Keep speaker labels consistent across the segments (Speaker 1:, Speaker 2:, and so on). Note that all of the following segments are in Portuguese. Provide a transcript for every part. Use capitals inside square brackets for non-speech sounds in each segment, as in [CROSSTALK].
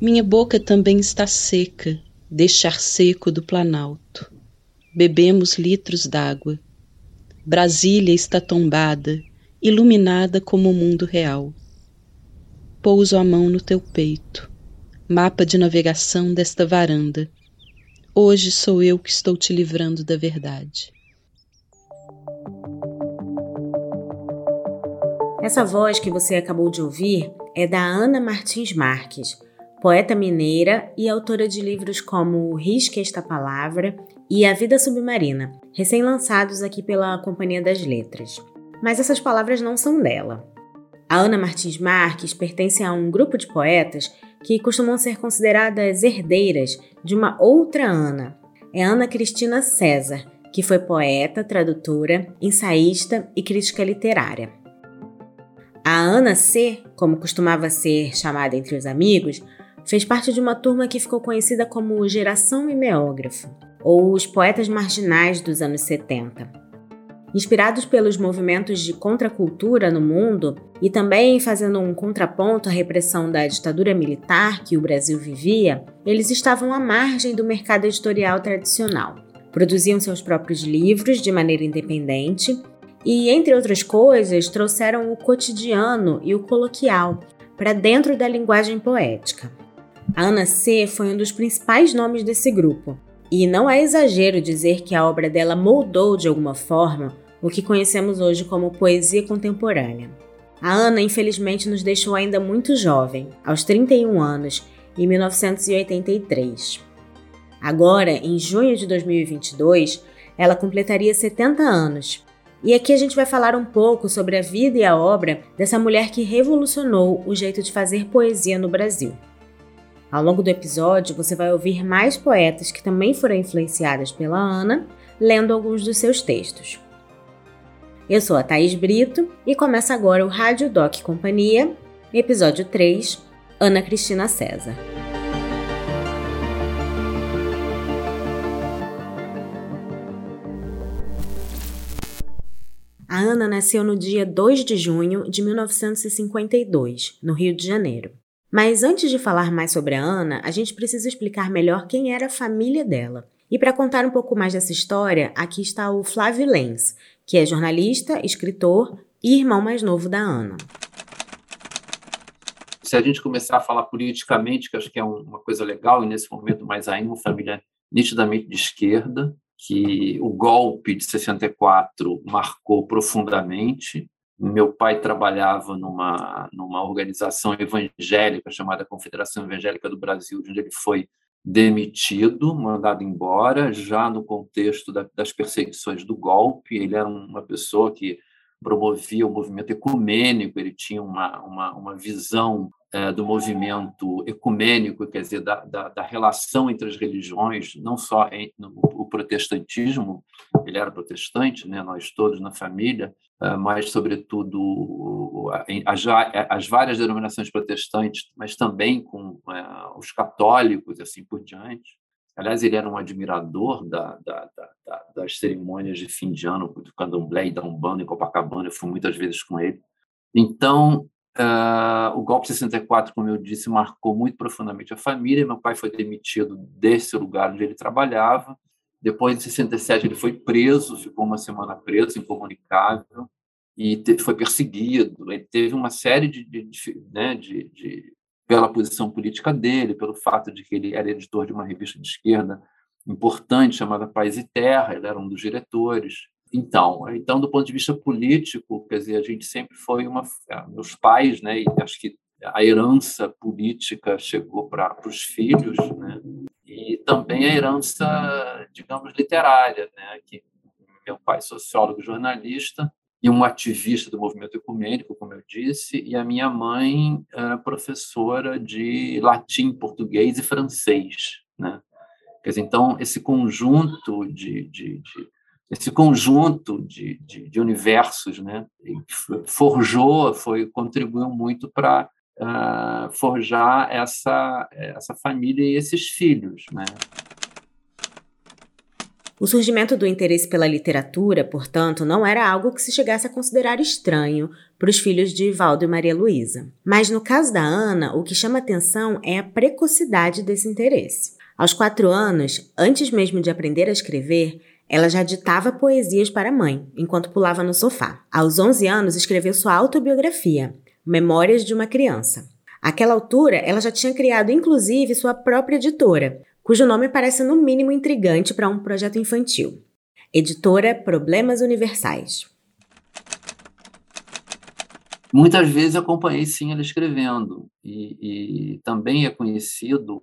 Speaker 1: Minha boca também está seca, deste seco do Planalto. Bebemos litros d'água. Brasília está tombada, iluminada como o mundo real. Pouso a mão no teu peito, mapa de navegação desta varanda. Hoje sou eu que estou te livrando da verdade.
Speaker 2: Essa voz que você acabou de ouvir é da Ana Martins Marques poeta mineira e autora de livros como Risque Esta Palavra e A Vida Submarina, recém-lançados aqui pela Companhia das Letras. Mas essas palavras não são dela. A Ana Martins Marques pertence a um grupo de poetas que costumam ser consideradas herdeiras de uma outra Ana. É Ana Cristina César, que foi poeta, tradutora, ensaísta e crítica literária. A Ana C, como costumava ser chamada entre os amigos, Fez parte de uma turma que ficou conhecida como Geração Mimeógrafo, ou os poetas marginais dos anos 70. Inspirados pelos movimentos de contracultura no mundo e também fazendo um contraponto à repressão da ditadura militar que o Brasil vivia, eles estavam à margem do mercado editorial tradicional. Produziam seus próprios livros de maneira independente e, entre outras coisas, trouxeram o cotidiano e o coloquial para dentro da linguagem poética. A Ana C foi um dos principais nomes desse grupo, e não é exagero dizer que a obra dela moldou de alguma forma o que conhecemos hoje como poesia contemporânea. A Ana, infelizmente, nos deixou ainda muito jovem, aos 31 anos, em 1983. Agora, em junho de 2022, ela completaria 70 anos. E aqui a gente vai falar um pouco sobre a vida e a obra dessa mulher que revolucionou o jeito de fazer poesia no Brasil. Ao longo do episódio, você vai ouvir mais poetas que também foram influenciadas pela Ana, lendo alguns dos seus textos. Eu sou a Thaís Brito e começa agora o Rádio Doc Companhia, episódio 3, Ana Cristina César. A Ana nasceu no dia 2 de junho de 1952, no Rio de Janeiro. Mas antes de falar mais sobre a Ana, a gente precisa explicar melhor quem era a família dela. E para contar um pouco mais dessa história, aqui está o Flávio Lenz, que é jornalista, escritor e irmão mais novo da Ana.
Speaker 3: Se a gente começar a falar politicamente, que acho que é uma coisa legal, e nesse momento mais ainda, uma família nitidamente de esquerda, que o golpe de 64 marcou profundamente, meu pai trabalhava numa, numa organização evangélica chamada Confederação Evangélica do Brasil, onde ele foi demitido, mandado embora, já no contexto da, das perseguições do golpe. Ele era uma pessoa que promovia o movimento ecumênico, ele tinha uma, uma, uma visão é, do movimento ecumênico, quer dizer, da, da, da, relação entre as religiões, não só em, no, o protestantismo, ele era protestante, né, nós todos na família, é, mas, sobretudo, as, as, várias denominações protestantes, mas também com é, os católicos assim por diante. Aliás, ele era um admirador da, da, da, das cerimônias de fim de ano do candomblé e da Umbanda em Copacabana, eu fui muitas vezes com ele. Então, Uh, o golpe 64, como eu disse, marcou muito profundamente a família. Meu pai foi demitido desse lugar onde ele trabalhava. Depois, em 67, ele foi preso, ficou uma semana preso, incomunicável, e foi perseguido. Ele teve uma série de, de, de, né, de, pela posição política dele, pelo fato de que ele era editor de uma revista de esquerda importante chamada Paz e Terra, ele era um dos diretores. Então, então, do ponto de vista político, quer dizer, a gente sempre foi uma. É, meus pais, né, e acho que a herança política chegou para os filhos, né, e também a herança, digamos, literária, né, que meu pai sociólogo, jornalista e um ativista do movimento ecumênico, como eu disse, e a minha mãe professora de latim, português e francês, né. Quer dizer, então esse conjunto de, de, de esse conjunto de, de, de universos, né, forjou, foi contribuiu muito para uh, ah, forjar essa essa família e esses filhos, né.
Speaker 2: O surgimento do interesse pela literatura, portanto, não era algo que se chegasse a considerar estranho para os filhos de Valdo e Maria Luísa. Mas no caso da Ana, o que chama atenção é a precocidade desse interesse. Aos quatro anos, antes mesmo de aprender a escrever, ela já ditava poesias para a mãe, enquanto pulava no sofá. Aos 11 anos, escreveu sua autobiografia, Memórias de uma Criança. Àquela altura, ela já tinha criado inclusive sua própria editora, cujo nome parece no mínimo intrigante para um projeto infantil. Editora Problemas Universais.
Speaker 3: Muitas vezes acompanhei sim ela escrevendo e, e também é conhecido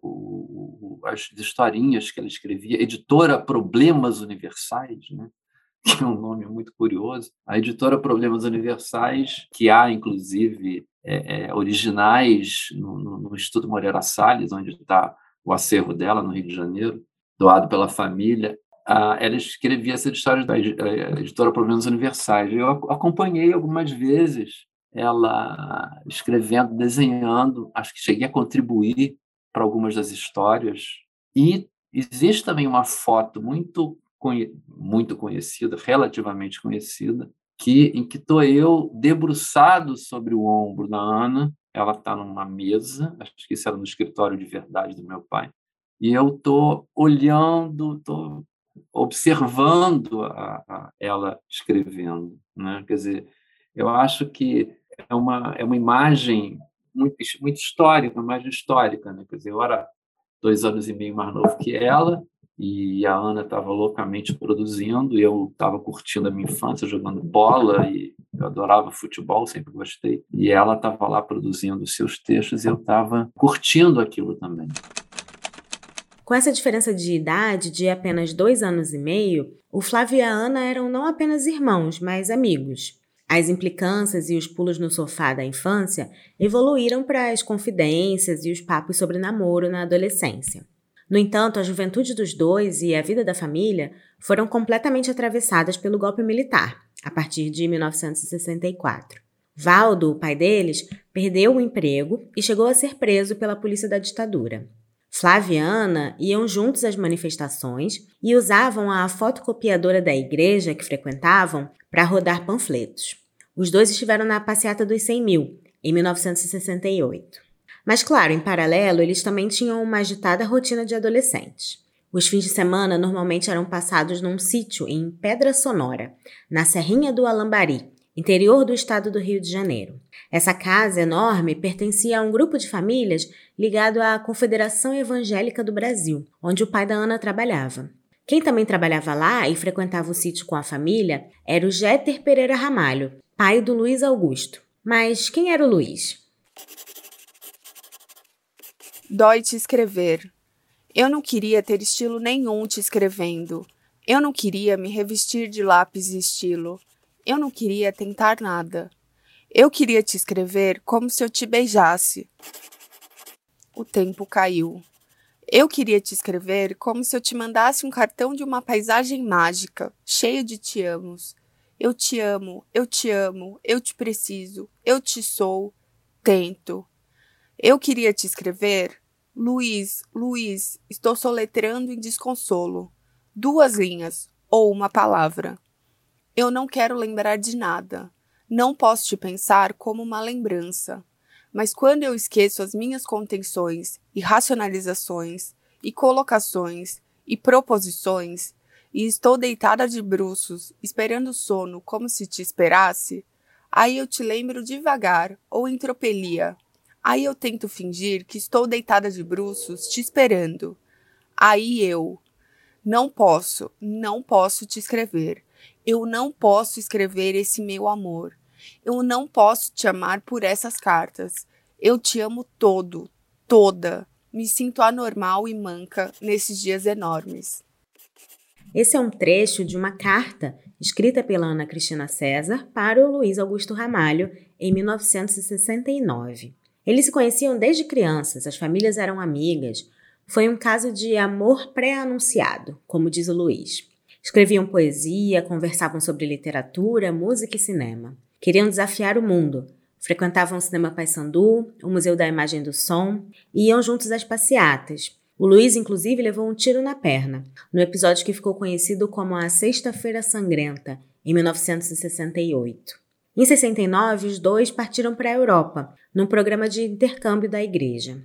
Speaker 3: as historinhas que ela escrevia, editora Problemas Universais, né? [LAUGHS] que é um nome muito curioso. A editora Problemas Universais, que há inclusive é, é, originais no, no Instituto Moreira Salles, onde está o acervo dela no Rio de Janeiro, doado pela família. Ah, ela escrevia essas histórias da editora Problemas Universais. Eu acompanhei algumas vezes ela escrevendo, desenhando, acho que cheguei a contribuir para algumas das histórias. E existe também uma foto muito muito conhecida, relativamente conhecida, que em que estou eu debruçado sobre o ombro da Ana, ela está numa mesa, acho que isso era no escritório de verdade do meu pai, e eu estou olhando, estou observando a, a, ela escrevendo, né? Quer dizer, eu acho que é uma é uma imagem muito muito histórica, uma imagem histórica, né? Quer dizer, eu era dois anos e meio mais novo que ela e a Ana estava loucamente produzindo e eu estava curtindo a minha infância jogando bola e eu adorava futebol, sempre gostei. E ela estava lá produzindo seus textos e eu estava curtindo aquilo também.
Speaker 2: Com essa diferença de idade de apenas dois anos e meio, o Flávio e a Ana eram não apenas irmãos, mas amigos. As implicâncias e os pulos no sofá da infância evoluíram para as confidências e os papos sobre namoro na adolescência. No entanto, a juventude dos dois e a vida da família foram completamente atravessadas pelo golpe militar, a partir de 1964. Valdo, o pai deles, perdeu o emprego e chegou a ser preso pela polícia da ditadura. Flávia e Ana iam juntos às manifestações e usavam a fotocopiadora da igreja que frequentavam para rodar panfletos. Os dois estiveram na passeata dos 100 mil, em 1968. Mas, claro, em paralelo, eles também tinham uma agitada rotina de adolescentes. Os fins de semana normalmente eram passados num sítio em Pedra Sonora, na Serrinha do Alambari, interior do estado do Rio de Janeiro. Essa casa enorme pertencia a um grupo de famílias ligado à Confederação Evangélica do Brasil, onde o pai da Ana trabalhava. Quem também trabalhava lá e frequentava o sítio com a família era o Jéter Pereira Ramalho, pai do Luiz Augusto. Mas quem era o Luiz?
Speaker 4: Dói te escrever. Eu não queria ter estilo nenhum te escrevendo. Eu não queria me revestir de lápis e estilo. Eu não queria tentar nada. Eu queria te escrever como se eu te beijasse. O tempo caiu. Eu queria te escrever como se eu te mandasse um cartão de uma paisagem mágica, cheio de te amos. Eu te amo, eu te amo, eu te preciso, eu te sou, tento. Eu queria te escrever. Luiz, Luiz, estou soletrando em desconsolo. Duas linhas, ou uma palavra. Eu não quero lembrar de nada. Não posso te pensar como uma lembrança. Mas quando eu esqueço as minhas contenções e racionalizações e colocações e proposições e estou deitada de bruços, esperando o sono como se te esperasse, aí eu te lembro devagar ou em tropelia, Aí eu tento fingir que estou deitada de bruços te esperando. Aí eu. Não posso, não posso te escrever. Eu não posso escrever esse meu amor. Eu não posso te amar por essas cartas. Eu te amo todo, toda. Me sinto anormal e manca nesses dias enormes.
Speaker 2: Esse é um trecho de uma carta escrita pela Ana Cristina César para o Luiz Augusto Ramalho em 1969. Eles se conheciam desde crianças, as famílias eram amigas. Foi um caso de amor pré-anunciado, como diz o Luiz. Escreviam poesia, conversavam sobre literatura, música e cinema. Queriam desafiar o mundo. Frequentavam o Cinema Paissandu, o Museu da Imagem do Som e iam juntos às passeatas, O Luiz, inclusive, levou um tiro na perna, no episódio que ficou conhecido como a Sexta-feira Sangrenta, em 1968. Em 69, os dois partiram para a Europa, num programa de intercâmbio da igreja.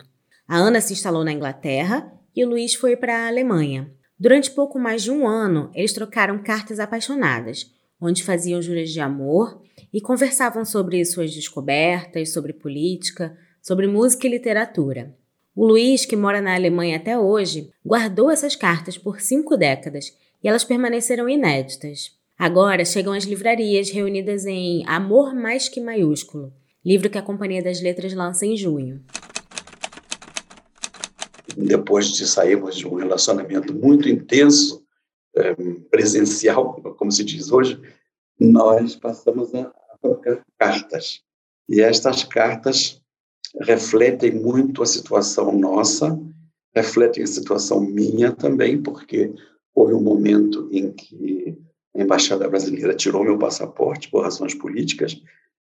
Speaker 2: A Ana se instalou na Inglaterra e o Luiz foi para a Alemanha. Durante pouco mais de um ano, eles trocaram cartas apaixonadas, onde faziam juras de amor e conversavam sobre suas descobertas, sobre política, sobre música e literatura. O Luiz, que mora na Alemanha até hoje, guardou essas cartas por cinco décadas e elas permaneceram inéditas. Agora chegam as livrarias reunidas em Amor Mais Que Maiúsculo, livro que a Companhia das Letras lança em junho.
Speaker 5: Depois de sairmos de um relacionamento muito intenso, é, presencial, como se diz hoje, nós passamos a trocar cartas. E estas cartas refletem muito a situação nossa, refletem a situação minha também, porque houve um momento em que a embaixada brasileira tirou meu passaporte por razões políticas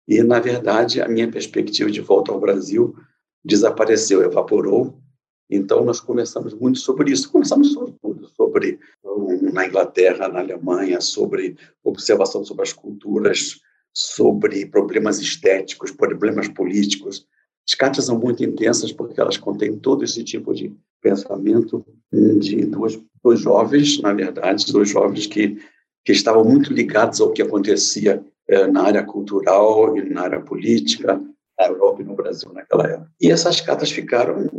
Speaker 5: e, na verdade, a minha perspectiva de volta ao Brasil desapareceu, evaporou. Então, nós conversamos muito sobre isso. Conversamos sobre tudo, sobre na Inglaterra, na Alemanha, sobre observação sobre as culturas, sobre problemas estéticos, problemas políticos, as cartas são muito intensas porque elas contêm todo esse tipo de pensamento de dois, dois jovens, na verdade, dois jovens que, que estavam muito ligados ao que acontecia eh, na área cultural e na área política, na Europa e no Brasil naquela época. E essas cartas ficaram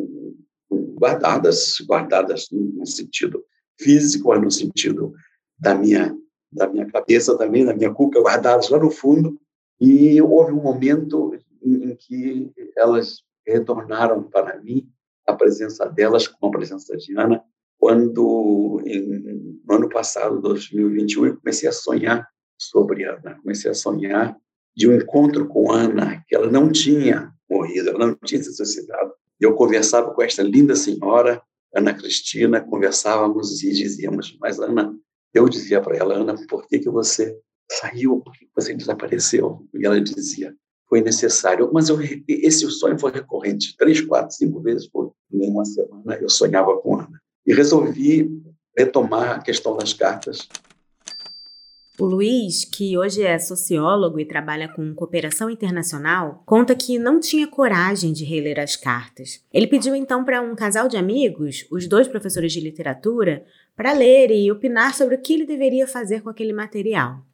Speaker 5: guardadas, guardadas no sentido físico, no sentido da minha da minha cabeça também, da minha cuca, guardadas lá no fundo. E houve um momento em que elas retornaram para mim a presença delas com a presença de Ana quando em, no ano passado 2021 eu comecei a sonhar sobre Ana comecei a sonhar de um encontro com Ana que ela não tinha morrido ela não tinha se suicidado eu conversava com esta linda senhora Ana Cristina conversávamos e dizíamos mas Ana eu dizia para ela Ana por que que você saiu por que você desapareceu e ela dizia foi necessário. Mas eu, esse sonho foi recorrente, três, quatro, cinco vezes por em uma semana eu sonhava com Ana. E resolvi retomar a questão das cartas.
Speaker 2: O Luiz, que hoje é sociólogo e trabalha com cooperação internacional, conta que não tinha coragem de reler as cartas. Ele pediu então para um casal de amigos, os dois professores de literatura, para ler e opinar sobre o que ele deveria fazer com aquele material.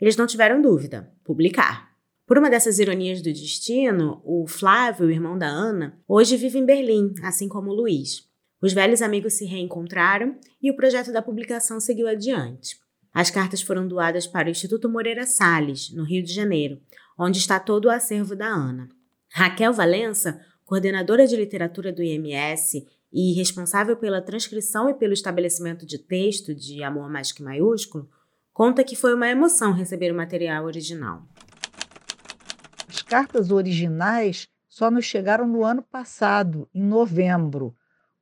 Speaker 2: Eles não tiveram dúvida: publicar. Por uma dessas ironias do destino, o Flávio, irmão da Ana, hoje vive em Berlim, assim como o Luiz. Os velhos amigos se reencontraram e o projeto da publicação seguiu adiante. As cartas foram doadas para o Instituto Moreira Salles, no Rio de Janeiro, onde está todo o acervo da Ana. Raquel Valença, coordenadora de literatura do IMS e responsável pela transcrição e pelo estabelecimento de texto de Amor Mais Que Maiúsculo, conta que foi uma emoção receber o material original
Speaker 6: cartas originais só nos chegaram no ano passado, em novembro,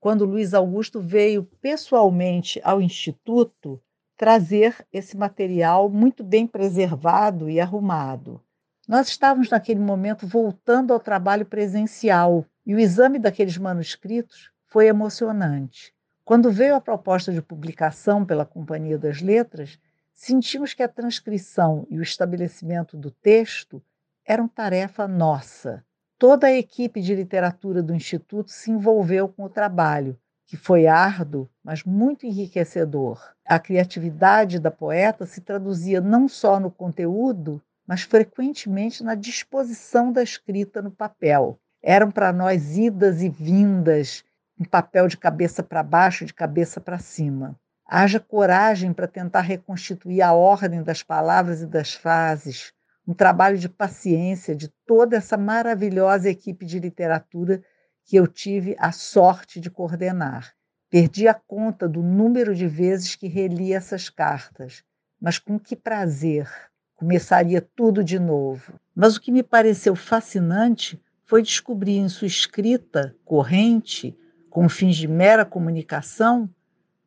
Speaker 6: quando Luiz Augusto veio pessoalmente ao Instituto trazer esse material muito bem preservado e arrumado. Nós estávamos naquele momento voltando ao trabalho presencial e o exame daqueles manuscritos foi emocionante. Quando veio a proposta de publicação pela Companhia das Letras, sentimos que a transcrição e o estabelecimento do texto eram tarefa nossa. Toda a equipe de literatura do Instituto se envolveu com o trabalho, que foi árduo, mas muito enriquecedor. A criatividade da poeta se traduzia não só no conteúdo, mas frequentemente na disposição da escrita no papel. Eram para nós idas e vindas, em papel de cabeça para baixo, de cabeça para cima. Haja coragem para tentar reconstituir a ordem das palavras e das frases, um trabalho de paciência de toda essa maravilhosa equipe de literatura que eu tive a sorte de coordenar. Perdi a conta do número de vezes que reli essas cartas, mas com que prazer! Começaria tudo de novo. Mas o que me pareceu fascinante foi descobrir em sua escrita corrente, com fins de mera comunicação,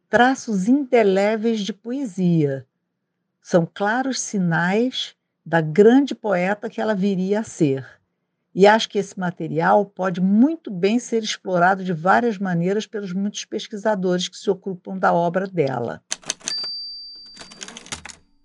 Speaker 6: traços indeléveis de poesia. São claros sinais da grande poeta que ela viria a ser. E acho que esse material pode muito bem ser explorado de várias maneiras pelos muitos pesquisadores que se ocupam da obra dela.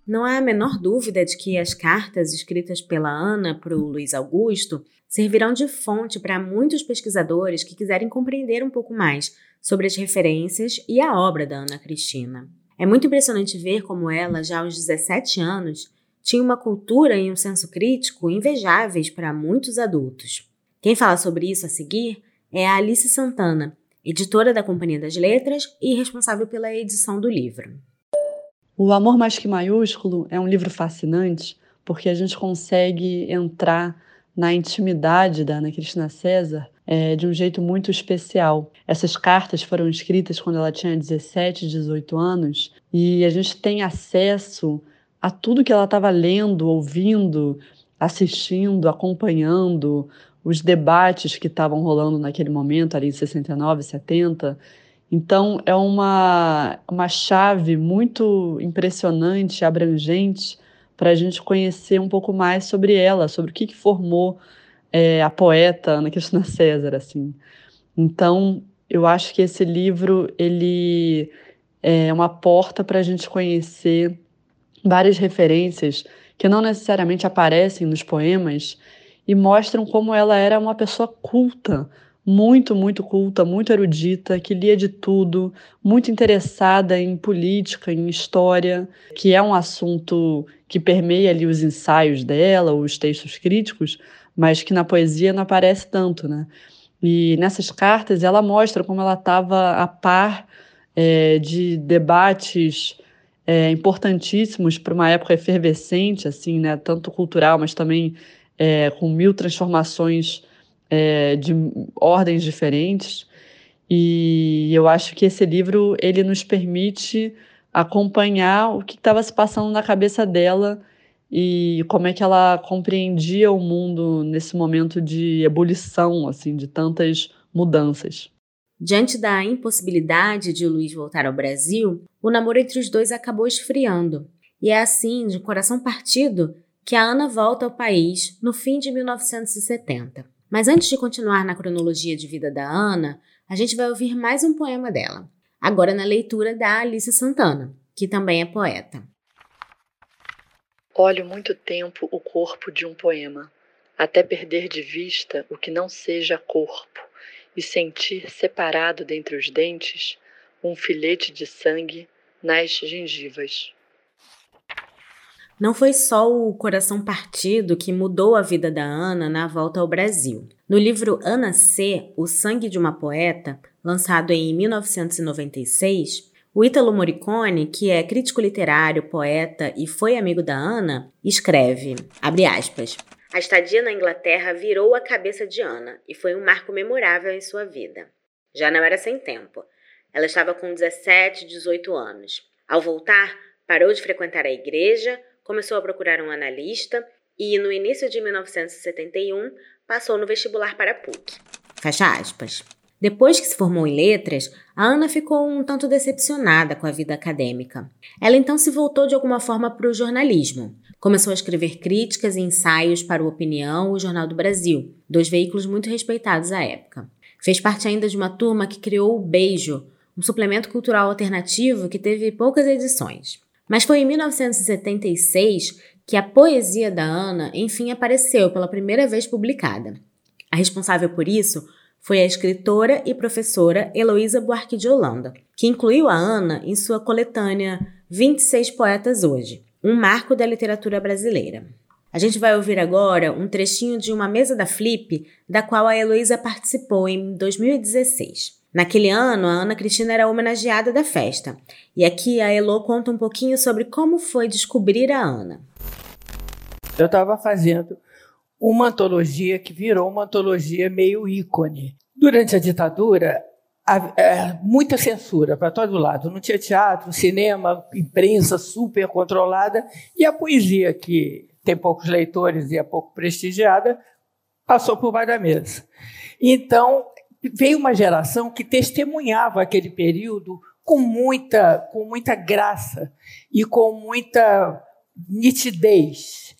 Speaker 2: Não há a menor dúvida de que as cartas escritas pela Ana para o Luiz Augusto servirão de fonte para muitos pesquisadores que quiserem compreender um pouco mais sobre as referências e a obra da Ana Cristina. É muito impressionante ver como ela, já aos 17 anos, tinha uma cultura e um senso crítico invejáveis para muitos adultos. Quem fala sobre isso a seguir é a Alice Santana, editora da Companhia das Letras e responsável pela edição do livro.
Speaker 7: O Amor Mais Que Maiúsculo é um livro fascinante porque a gente consegue entrar na intimidade da Ana Cristina César é, de um jeito muito especial. Essas cartas foram escritas quando ela tinha 17, 18 anos e a gente tem acesso a tudo que ela estava lendo, ouvindo, assistindo, acompanhando, os debates que estavam rolando naquele momento, ali em 69, 70. Então, é uma, uma chave muito impressionante, abrangente, para a gente conhecer um pouco mais sobre ela, sobre o que, que formou é, a poeta Ana Cristina César, assim. Então, eu acho que esse livro ele é uma porta para a gente conhecer várias referências que não necessariamente aparecem nos poemas e mostram como ela era uma pessoa culta, muito, muito culta, muito erudita, que lia de tudo, muito interessada em política, em história, que é um assunto que permeia ali os ensaios dela, os textos críticos, mas que na poesia não aparece tanto, né? E nessas cartas ela mostra como ela estava a par é, de debates é, importantíssimos para uma época efervescente, assim, né? Tanto cultural, mas também é, com mil transformações é, de ordens diferentes. E eu acho que esse livro ele nos permite acompanhar o que estava se passando na cabeça dela e como é que ela compreendia o mundo nesse momento de ebulição, assim, de tantas mudanças.
Speaker 2: Diante da impossibilidade de Luiz voltar ao Brasil, o namoro entre os dois acabou esfriando. E é assim, de coração partido, que a Ana volta ao país no fim de 1970. Mas antes de continuar na cronologia de vida da Ana, a gente vai ouvir mais um poema dela, agora na leitura da Alice Santana, que também é poeta.
Speaker 8: Olho muito tempo o corpo de um poema, até perder de vista o que não seja corpo e sentir separado dentre os dentes um filete de sangue nas gengivas.
Speaker 2: Não foi só o coração partido que mudou a vida da Ana na volta ao Brasil. No livro Ana C., O Sangue de uma Poeta, lançado em 1996, o Ítalo Morricone, que é crítico literário, poeta e foi amigo da Ana, escreve, abre aspas, a estadia na Inglaterra virou a cabeça de Ana e foi um marco memorável em sua vida. Já não era sem tempo. Ela estava com 17, 18 anos. Ao voltar, parou de frequentar a igreja, começou a procurar um analista e, no início de 1971, passou no vestibular para a PUC. Fecha aspas. Depois que se formou em letras, a Ana ficou um tanto decepcionada com a vida acadêmica. Ela então se voltou de alguma forma para o jornalismo. Começou a escrever críticas e ensaios para o Opinião e o Jornal do Brasil, dois veículos muito respeitados à época. Fez parte ainda de uma turma que criou o Beijo, um suplemento cultural alternativo que teve poucas edições. Mas foi em 1976 que a poesia da Ana enfim apareceu pela primeira vez publicada. A responsável por isso foi a escritora e professora Heloísa Buarque de Holanda, que incluiu a Ana em sua coletânea 26 Poetas Hoje, um marco da literatura brasileira. A gente vai ouvir agora um trechinho de uma mesa da Flip, da qual a Heloísa participou em 2016. Naquele ano, a Ana Cristina era homenageada da festa. E aqui a Elo conta um pouquinho sobre como foi descobrir a Ana.
Speaker 9: Eu estava fazendo uma antologia que virou uma antologia meio ícone. Durante a ditadura, muita censura para todo lado. Não tinha teatro, cinema, imprensa super controlada. E a poesia, que tem poucos leitores e é pouco prestigiada, passou por baixo da mesa. Então, veio uma geração que testemunhava aquele período com muita, com muita graça e com muita nitidez.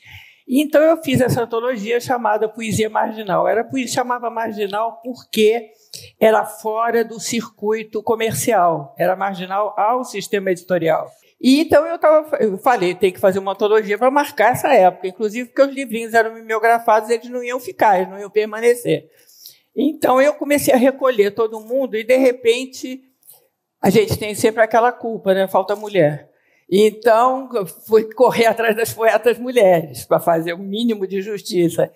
Speaker 9: Então eu fiz essa antologia chamada Poesia Marginal. Era chamava marginal porque era fora do circuito comercial, era marginal ao sistema editorial. E então eu, tava, eu falei, tem que fazer uma antologia para marcar essa época, inclusive porque os livrinhos eram mimeografados, eles não iam ficar, eles não iam permanecer. Então eu comecei a recolher todo mundo e de repente a gente tem sempre aquela culpa, né? Falta mulher. Então fui correr atrás das poetas mulheres para fazer o mínimo de justiça.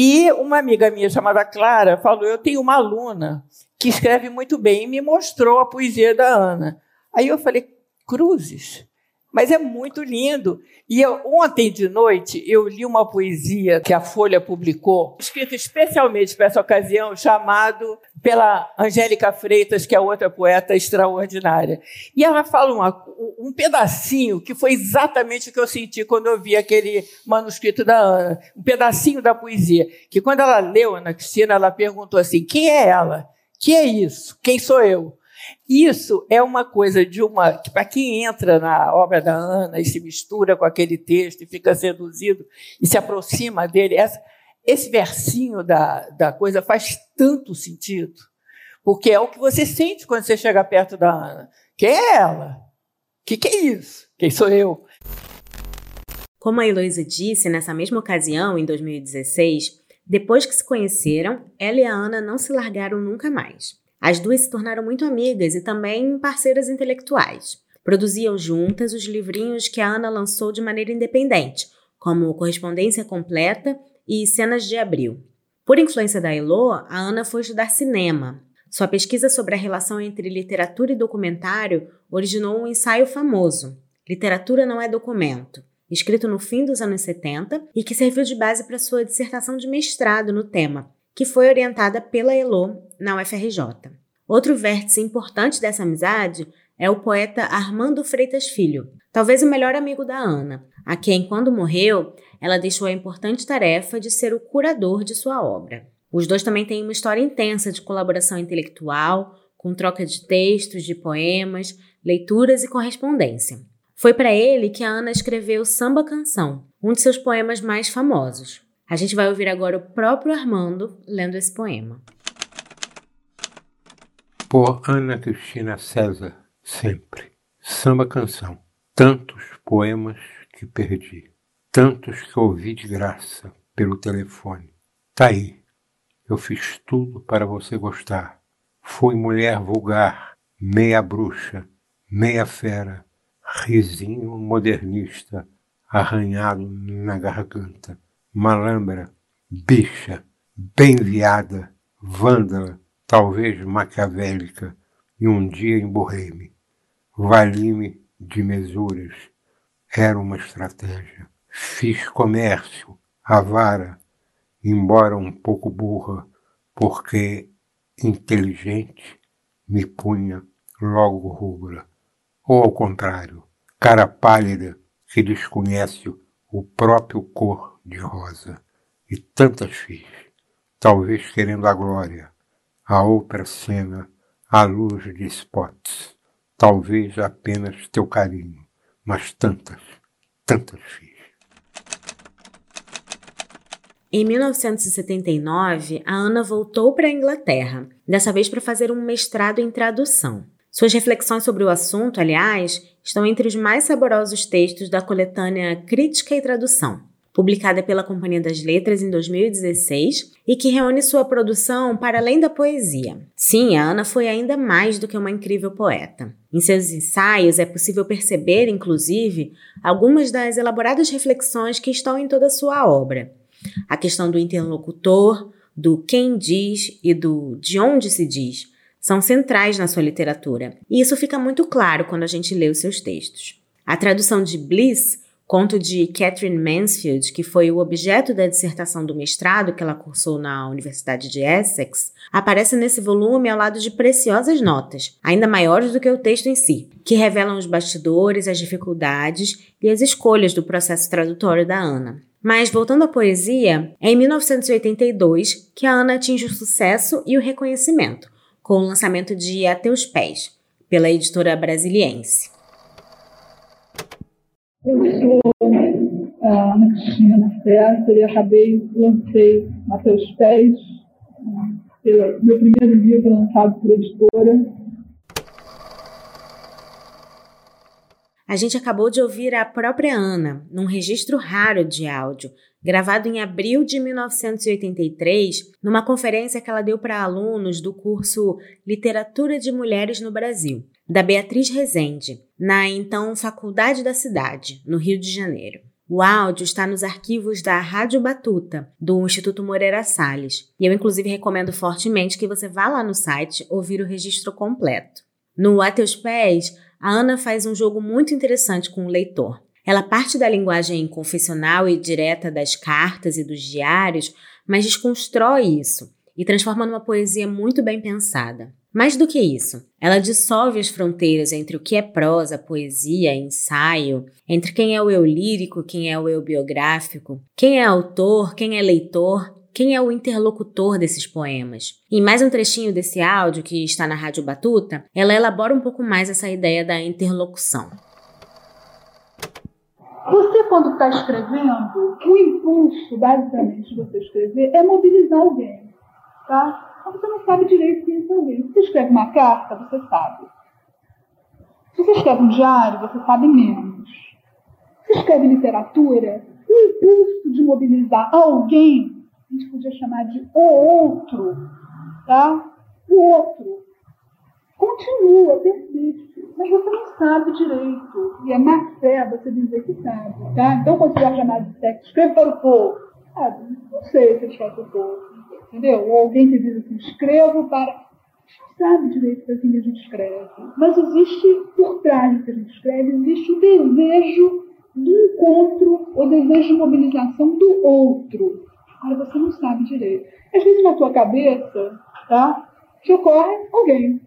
Speaker 9: E uma amiga minha chamada Clara falou: Eu tenho uma aluna que escreve muito bem e me mostrou a poesia da Ana. Aí eu falei: Cruzes, mas é muito lindo. E eu, ontem de noite eu li uma poesia que a Folha publicou, escrita especialmente para essa ocasião, chamado pela Angélica Freitas, que é outra poeta extraordinária. E ela fala uma, um pedacinho que foi exatamente o que eu senti quando eu vi aquele manuscrito da Ana, um pedacinho da poesia, que quando ela leu, Ana Cristina, ela perguntou assim: quem é ela? Que é isso? Quem sou eu? Isso é uma coisa de uma. que para quem entra na obra da Ana e se mistura com aquele texto e fica seduzido e se aproxima dele, essa, esse versinho da, da coisa faz tanto sentido. Porque é o que você sente quando você chega perto da Ana. Quem é ela? O que, que é isso? Quem sou eu?
Speaker 2: Como a Heloísa disse nessa mesma ocasião, em 2016, depois que se conheceram, ela e a Ana não se largaram nunca mais. As duas se tornaram muito amigas e também parceiras intelectuais. Produziam juntas os livrinhos que a Ana lançou de maneira independente, como Correspondência Completa e Cenas de Abril. Por influência da Elo, a Ana foi estudar cinema. Sua pesquisa sobre a relação entre literatura e documentário originou um ensaio famoso, Literatura não é documento, escrito no fim dos anos 70 e que serviu de base para sua dissertação de mestrado no tema, que foi orientada pela Elo na UFRJ. Outro vértice importante dessa amizade é o poeta Armando Freitas Filho, talvez o melhor amigo da Ana, a quem, quando morreu, ela deixou a importante tarefa de ser o curador de sua obra. Os dois também têm uma história intensa de colaboração intelectual, com troca de textos, de poemas, leituras e correspondência. Foi para ele que a Ana escreveu Samba Canção, um de seus poemas mais famosos. A gente vai ouvir agora o próprio Armando lendo esse poema.
Speaker 10: Por Ana Cristina César, sempre. Samba canção. Tantos poemas que perdi. Tantos que ouvi de graça pelo telefone. Tá aí. Eu fiz tudo para você gostar. Fui mulher vulgar, meia bruxa, meia fera, risinho modernista, arranhado na garganta malambra, bicha, bem viada, vândala, talvez maquiavélica, e um dia emborrei-me. Vali-me de mesuras. Era uma estratégia. Fiz comércio, avara, embora um pouco burra, porque inteligente me punha logo rubra. Ou ao contrário, cara pálida que desconhece o próprio cor de rosa, e tantas fiz, talvez querendo a glória, a outra cena, a luz de spots, talvez apenas teu carinho, mas tantas, tantas fiz.
Speaker 2: Em 1979, a Ana voltou para a Inglaterra, dessa vez para fazer um mestrado em tradução. Suas reflexões sobre o assunto, aliás, estão entre os mais saborosos textos da coletânea Crítica e Tradução, publicada pela Companhia das Letras em 2016 e que reúne sua produção para além da poesia. Sim, a Ana foi ainda mais do que uma incrível poeta. Em seus ensaios é possível perceber, inclusive, algumas das elaboradas reflexões que estão em toda a sua obra. A questão do interlocutor, do quem diz e do de onde se diz são centrais na sua literatura, e isso fica muito claro quando a gente lê os seus textos. A tradução de Bliss conto de Catherine Mansfield, que foi o objeto da dissertação do mestrado que ela cursou na Universidade de Essex, aparece nesse volume ao lado de preciosas notas, ainda maiores do que o texto em si, que revelam os bastidores, as dificuldades e as escolhas do processo tradutório da Ana. Mas voltando à poesia, é em 1982 que a Ana atinge o sucesso e o reconhecimento, com o lançamento de A Teus Pés, pela editora brasiliense.
Speaker 11: Eu sou a Ana Cristina César e acabei, lancei a seus pés, meu primeiro livro lançado por editora,
Speaker 2: A gente acabou de ouvir a própria Ana, num registro raro de áudio, gravado em abril de 1983, numa conferência que ela deu para alunos do curso Literatura de Mulheres no Brasil, da Beatriz Rezende, na então Faculdade da Cidade, no Rio de Janeiro. O áudio está nos arquivos da Rádio Batuta, do Instituto Moreira Salles, e eu inclusive recomendo fortemente que você vá lá no site ouvir o registro completo. No A Teus Pés, a Ana faz um jogo muito interessante com o leitor. Ela parte da linguagem confessional e direta das cartas e dos diários, mas desconstrói isso e transforma numa poesia muito bem pensada. Mais do que isso, ela dissolve as fronteiras entre o que é prosa, poesia, ensaio, entre quem é o eu lírico, quem é o eu biográfico, quem é autor, quem é leitor, quem é o interlocutor desses poemas. E mais um trechinho desse áudio que está na Rádio Batuta, ela elabora um pouco mais essa ideia da interlocução.
Speaker 11: Você, quando está escrevendo, o impulso, basicamente, de você escrever é mobilizar alguém. Tá? Mas você não sabe direito quem esse alguém. Se você escreve uma carta, você sabe. Se você escreve um diário, você sabe menos. Se você escreve literatura, o impulso de mobilizar alguém a gente podia chamar de o outro, tá? O outro. Continua, persiste, mas você não sabe direito. E é má fé você dizer que sabe, tá? Então, quando você vai chamar de sexo, escreve para o povo. Sabe? Não sei se escreve para o povo, entendeu? Ou alguém que diz assim, escrevo para... Sabe direito para quem a gente escreve. Mas existe, por trás do que a gente escreve, existe o desejo do encontro, o desejo de mobilização do outro. Agora você não sabe direito. Às vezes na tua cabeça, tá? Te ocorre alguém.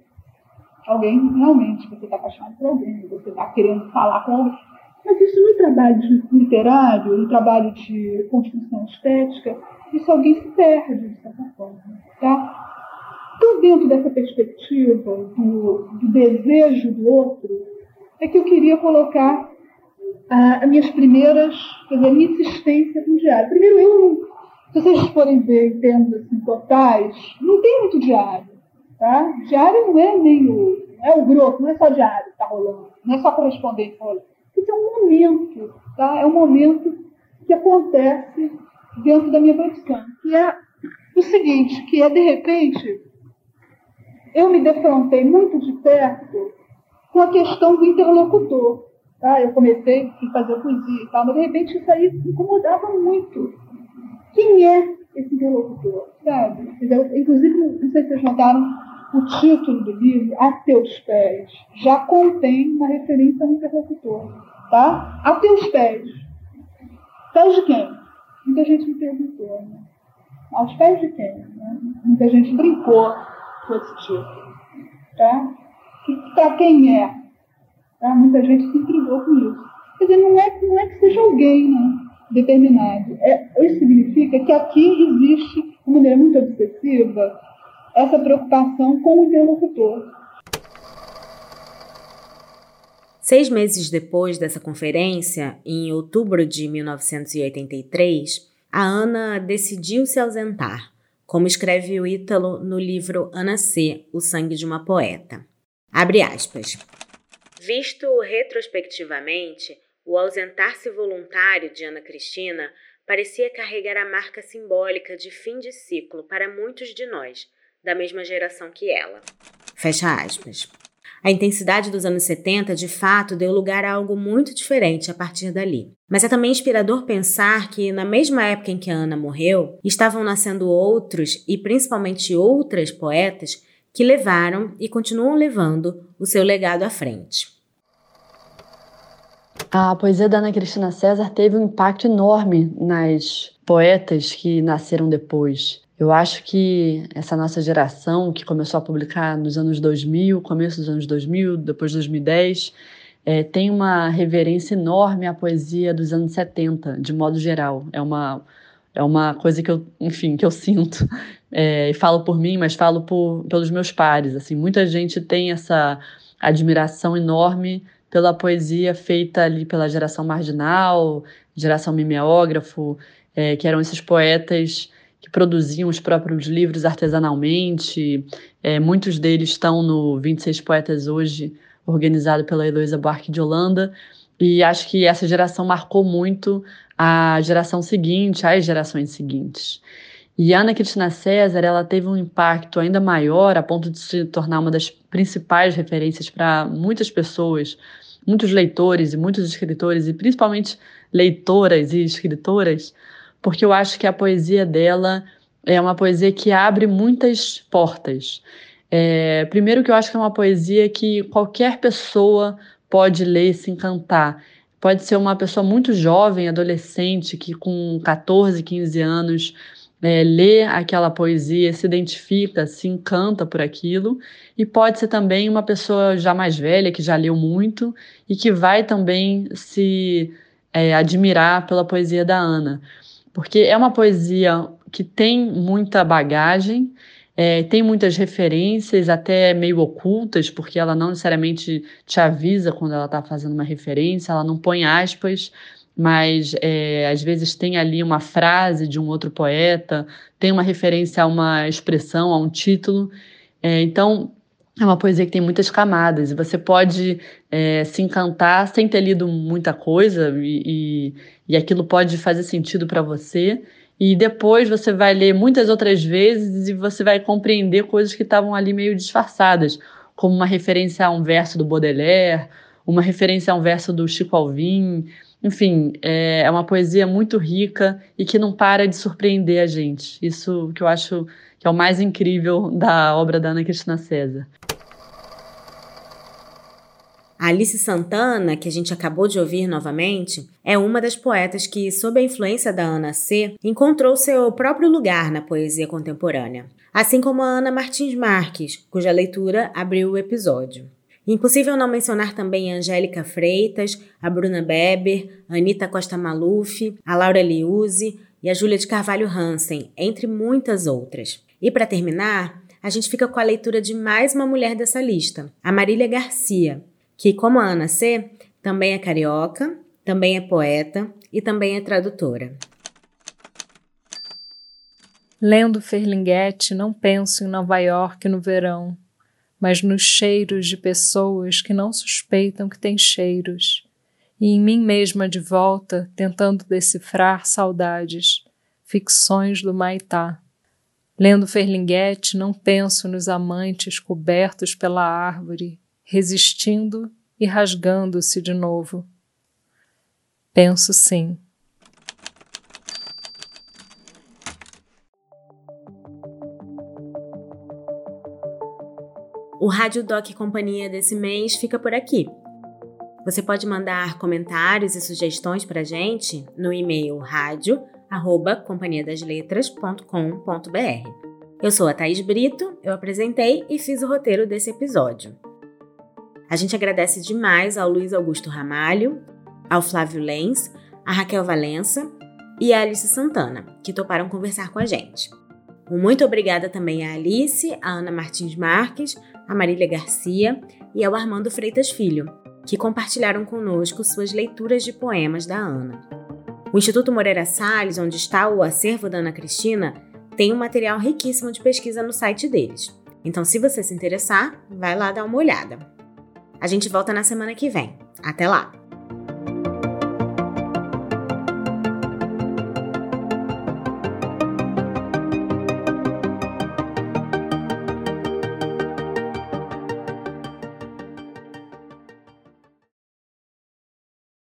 Speaker 11: Alguém realmente, você está apaixonado por alguém, você está querendo falar com alguém. Mas isso no trabalho literário, no trabalho de construção estética, isso alguém se perde, de certa forma. Tá? Então, dentro dessa perspectiva do, do desejo do outro, é que eu queria colocar ah, as minhas primeiras, quer dizer, a minha insistência com o diário. Primeiro, eu se vocês forem ver em termos assim, totais, não tem muito diário. Tá? Diário não é nem o, é o grosso, não é só diário que está rolando, não é só correspondente rolando. É um momento, tá? é um momento que acontece dentro da minha profissão, que é o seguinte, que é de repente, eu me defrontei muito de perto com a questão do interlocutor. Tá? Eu comecei a fazer poesia e tal, mas de repente isso aí incomodava muito. Quem é esse interlocutor? Sabe? Inclusive, não sei se vocês notaram, o título do livro, A Teus Pés, já contém uma referência ao interlocutor. Tá? A Teus Pés. Pés de quem? Muita gente me perguntou. Né? Aos pés de quem? Né? Muita gente brincou com esse título. Tá? Para quem é? Tá? Muita gente se intrigou com isso. Quer dizer, não é, não é que seja alguém, né? determinado. É, isso significa que aqui existe, de maneira muito obsessiva, essa preocupação com o interlocutor.
Speaker 2: Seis meses depois dessa conferência, em outubro de 1983, a Ana decidiu se ausentar, como escreve o Ítalo no livro Ana C., O Sangue de uma Poeta. Abre aspas. Visto retrospectivamente, o ausentar-se voluntário de Ana Cristina parecia carregar a marca simbólica de fim de ciclo para muitos de nós, da mesma geração que ela. Fecha aspas. A intensidade dos anos 70, de fato, deu lugar a algo muito diferente a partir dali. Mas é também inspirador pensar que, na mesma época em que a Ana morreu, estavam nascendo outros e principalmente outras poetas que levaram e continuam levando o seu legado à frente.
Speaker 7: A poesia da Ana Cristina César teve um impacto enorme nas poetas que nasceram depois. Eu acho que essa nossa geração, que começou a publicar nos anos 2000, começo dos anos 2000, depois de 2010, é, tem uma reverência enorme à poesia dos anos 70, de modo geral. É uma, é uma coisa que eu, enfim, que eu sinto. [LAUGHS] É, e falo por mim, mas falo por, pelos meus pares. Assim, muita gente tem essa admiração enorme pela poesia feita ali pela geração marginal, geração mimeógrafo, é, que eram esses poetas que produziam os próprios livros artesanalmente. É, muitos deles estão no 26 Poetas Hoje, organizado pela Heloísa Buarque de Holanda. E acho que essa geração marcou muito a geração seguinte, as gerações seguintes. E Ana Cristina César, ela teve um impacto ainda maior, a ponto de se tornar uma das principais referências para muitas pessoas, muitos leitores e muitos escritores, e principalmente leitoras e escritoras, porque eu acho que a poesia dela é uma poesia que abre muitas portas. É, primeiro que eu acho que é uma poesia que qualquer pessoa pode ler e se encantar. Pode ser uma pessoa muito jovem, adolescente, que com 14, 15 anos é, lê aquela poesia, se identifica, se encanta por aquilo, e pode ser também uma pessoa já mais velha, que já leu muito, e que vai também se é, admirar pela poesia da Ana. Porque é uma poesia que tem muita bagagem, é, tem muitas referências, até meio ocultas, porque ela não necessariamente te avisa quando ela está fazendo uma referência, ela não põe aspas, mas é, às vezes tem ali uma frase de um outro poeta, tem uma referência a uma expressão, a um título. É, então, é uma poesia que tem muitas camadas e você pode é, se encantar sem ter lido muita coisa e, e, e aquilo pode fazer sentido para você. E depois você vai ler muitas outras vezes e você vai compreender coisas que estavam ali meio disfarçadas, como uma referência a um verso do Baudelaire, uma referência a um verso do Chico Alvim. Enfim, é, é uma poesia muito rica e que não para de surpreender a gente. Isso que eu acho que é o mais incrível da obra da Ana Cristina César.
Speaker 2: A Alice Santana, que a gente acabou de ouvir novamente, é uma das poetas que, sob a influência da Ana C., encontrou seu próprio lugar na poesia contemporânea, assim como a Ana Martins Marques, cuja leitura abriu o episódio. Impossível não mencionar também a Angélica Freitas, a Bruna Beber, a Anitta Costa Maluf, a Laura Liuzzi e a Júlia de Carvalho Hansen, entre muitas outras. E para terminar, a gente fica com a leitura de mais uma mulher dessa lista, a Marília Garcia, que, como a Ana C., também é carioca, também é poeta e também é tradutora.
Speaker 12: Lendo Ferlinghetti, não penso em Nova York no verão, mas nos cheiros de pessoas que não suspeitam que têm cheiros, e em mim mesma de volta, tentando decifrar saudades, ficções do Maitá. Lendo Ferlinghetti, não penso nos amantes cobertos pela árvore, resistindo e rasgando-se de novo. Penso sim.
Speaker 2: O Rádio Doc Companhia desse mês fica por aqui. Você pode mandar comentários e sugestões para gente no e-mail rádio@companhiadasletras.com.br. Eu sou a Thaís Brito, eu apresentei e fiz o roteiro desse episódio. A gente agradece demais ao Luiz Augusto Ramalho, ao Flávio Lenz, a Raquel Valença e a Alice Santana, que toparam conversar com a gente. Muito obrigada também à Alice, a Ana Martins Marques, a Marília Garcia e ao Armando Freitas Filho, que compartilharam conosco suas leituras de poemas da Ana. O Instituto Moreira Salles, onde está o acervo da Ana Cristina, tem um material riquíssimo de pesquisa no site deles. Então, se você se interessar, vai lá dar uma olhada. A gente volta na semana que vem. Até lá!